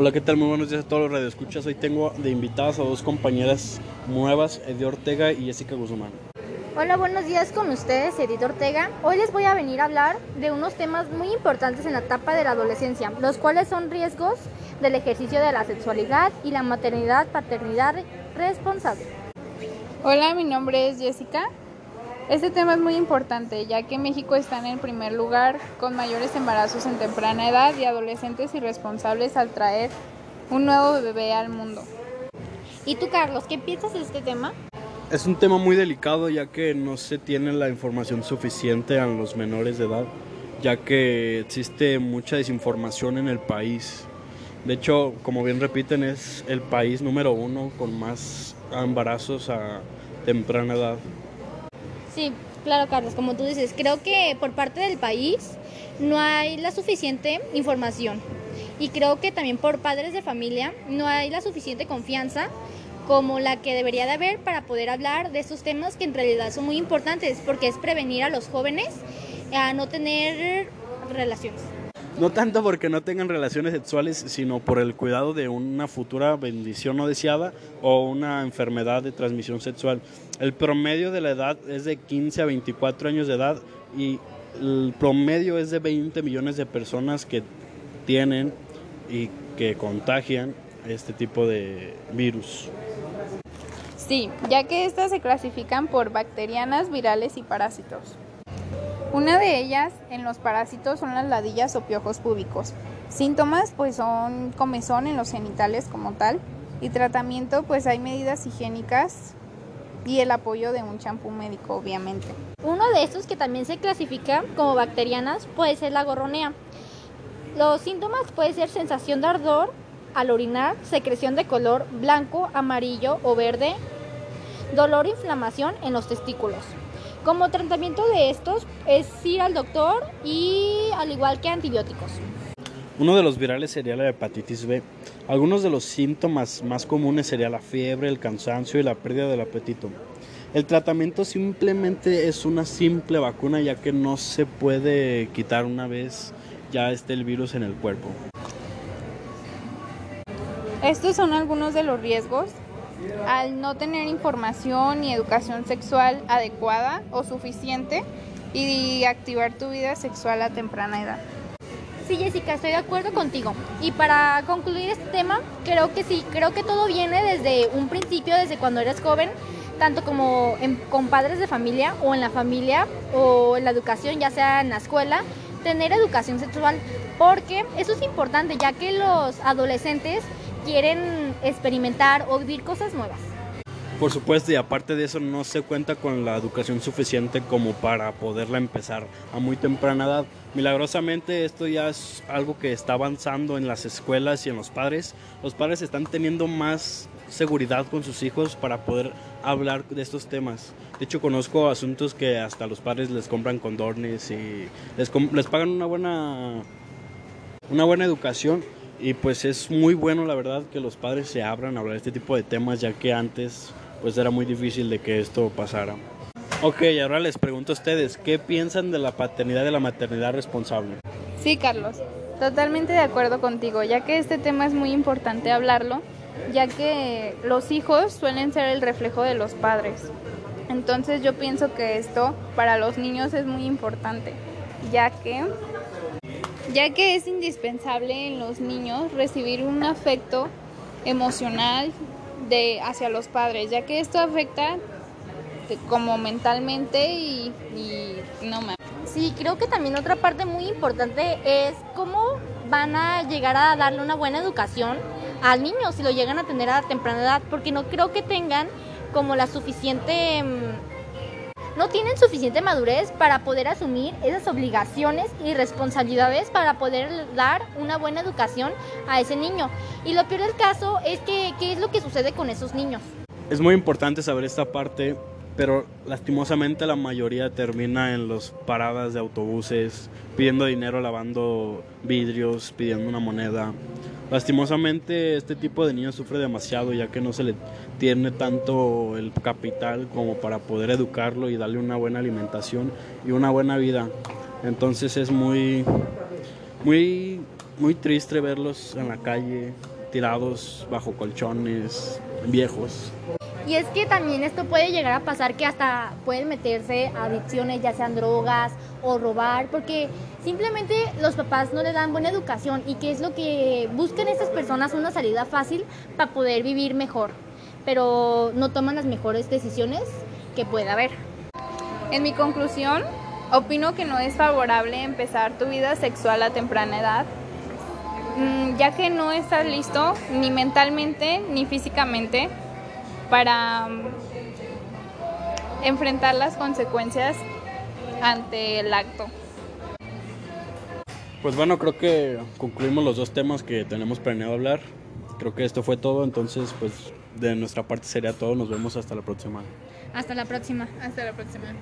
Hola, ¿qué tal? Muy buenos días a todos los radioescuchas. Hoy tengo de invitadas a dos compañeras nuevas, Edith Ortega y Jessica Guzmán. Hola, buenos días con ustedes, Edith Ortega. Hoy les voy a venir a hablar de unos temas muy importantes en la etapa de la adolescencia, los cuales son riesgos del ejercicio de la sexualidad y la maternidad, paternidad responsable. Hola, mi nombre es Jessica. Este tema es muy importante ya que México está en el primer lugar con mayores embarazos en temprana edad y adolescentes irresponsables al traer un nuevo bebé al mundo. ¿Y tú, Carlos, qué piensas de este tema? Es un tema muy delicado ya que no se tiene la información suficiente a los menores de edad, ya que existe mucha desinformación en el país. De hecho, como bien repiten, es el país número uno con más embarazos a temprana edad. Sí, claro, Carlos, como tú dices, creo que por parte del país no hay la suficiente información y creo que también por padres de familia no hay la suficiente confianza como la que debería de haber para poder hablar de estos temas que en realidad son muy importantes porque es prevenir a los jóvenes a no tener relaciones. No tanto porque no tengan relaciones sexuales, sino por el cuidado de una futura bendición no deseada o una enfermedad de transmisión sexual. El promedio de la edad es de 15 a 24 años de edad y el promedio es de 20 millones de personas que tienen y que contagian este tipo de virus. Sí, ya que estas se clasifican por bacterianas, virales y parásitos. Una de ellas en los parásitos son las ladillas o piojos púbicos. Síntomas pues son comezón en los genitales como tal y tratamiento pues hay medidas higiénicas y el apoyo de un champú médico obviamente. Uno de estos que también se clasifica como bacterianas puede ser la gorronea. Los síntomas pueden ser sensación de ardor al orinar, secreción de color blanco, amarillo o verde, dolor e inflamación en los testículos. Como tratamiento de estos es ir al doctor y al igual que antibióticos. Uno de los virales sería la hepatitis B. Algunos de los síntomas más comunes sería la fiebre, el cansancio y la pérdida del apetito. El tratamiento simplemente es una simple vacuna ya que no se puede quitar una vez ya esté el virus en el cuerpo. Estos son algunos de los riesgos al no tener información y educación sexual adecuada o suficiente y activar tu vida sexual a temprana edad. Sí, Jessica, estoy de acuerdo contigo. Y para concluir este tema, creo que sí, creo que todo viene desde un principio, desde cuando eres joven, tanto como con padres de familia o en la familia o en la educación, ya sea en la escuela, tener educación sexual, porque eso es importante, ya que los adolescentes quieren experimentar o vivir cosas nuevas. Por supuesto, y aparte de eso no se cuenta con la educación suficiente como para poderla empezar a muy temprana edad. Milagrosamente esto ya es algo que está avanzando en las escuelas y en los padres. Los padres están teniendo más seguridad con sus hijos para poder hablar de estos temas. De hecho, conozco asuntos que hasta los padres les compran condones y les, les pagan una buena, una buena educación y pues es muy bueno la verdad que los padres se abran a hablar de este tipo de temas ya que antes pues era muy difícil de que esto pasara. Ok, ahora les pregunto a ustedes, ¿qué piensan de la paternidad y la maternidad responsable? Sí, Carlos, totalmente de acuerdo contigo, ya que este tema es muy importante hablarlo, ya que los hijos suelen ser el reflejo de los padres. Entonces yo pienso que esto para los niños es muy importante, ya que ya que es indispensable en los niños recibir un afecto emocional de hacia los padres, ya que esto afecta como mentalmente y, no más. Sí, creo que también otra parte muy importante es cómo van a llegar a darle una buena educación al niño si lo llegan a tener a temprana edad, porque no creo que tengan como la suficiente mm, no tienen suficiente madurez para poder asumir esas obligaciones y responsabilidades para poder dar una buena educación a ese niño. Y lo peor del caso es que qué es lo que sucede con esos niños. Es muy importante saber esta parte, pero lastimosamente la mayoría termina en las paradas de autobuses, pidiendo dinero, lavando vidrios, pidiendo una moneda. Lastimosamente este tipo de niños sufre demasiado ya que no se le tiene tanto el capital como para poder educarlo y darle una buena alimentación y una buena vida. Entonces es muy, muy muy triste verlos en la calle, tirados bajo colchones, viejos. Y es que también esto puede llegar a pasar que hasta pueden meterse a adicciones, ya sean drogas o robar, porque simplemente los papás no le dan buena educación y que es lo que buscan estas personas una salida fácil para poder vivir mejor, pero no toman las mejores decisiones que pueda haber. En mi conclusión, opino que no es favorable empezar tu vida sexual a temprana edad, mm, ya que no estás listo ni mentalmente ni físicamente para mm, enfrentar las consecuencias ante el acto. Pues bueno, creo que concluimos los dos temas que tenemos planeado hablar. Creo que esto fue todo, entonces pues de nuestra parte sería todo. Nos vemos hasta la próxima. Hasta la próxima. Hasta la próxima.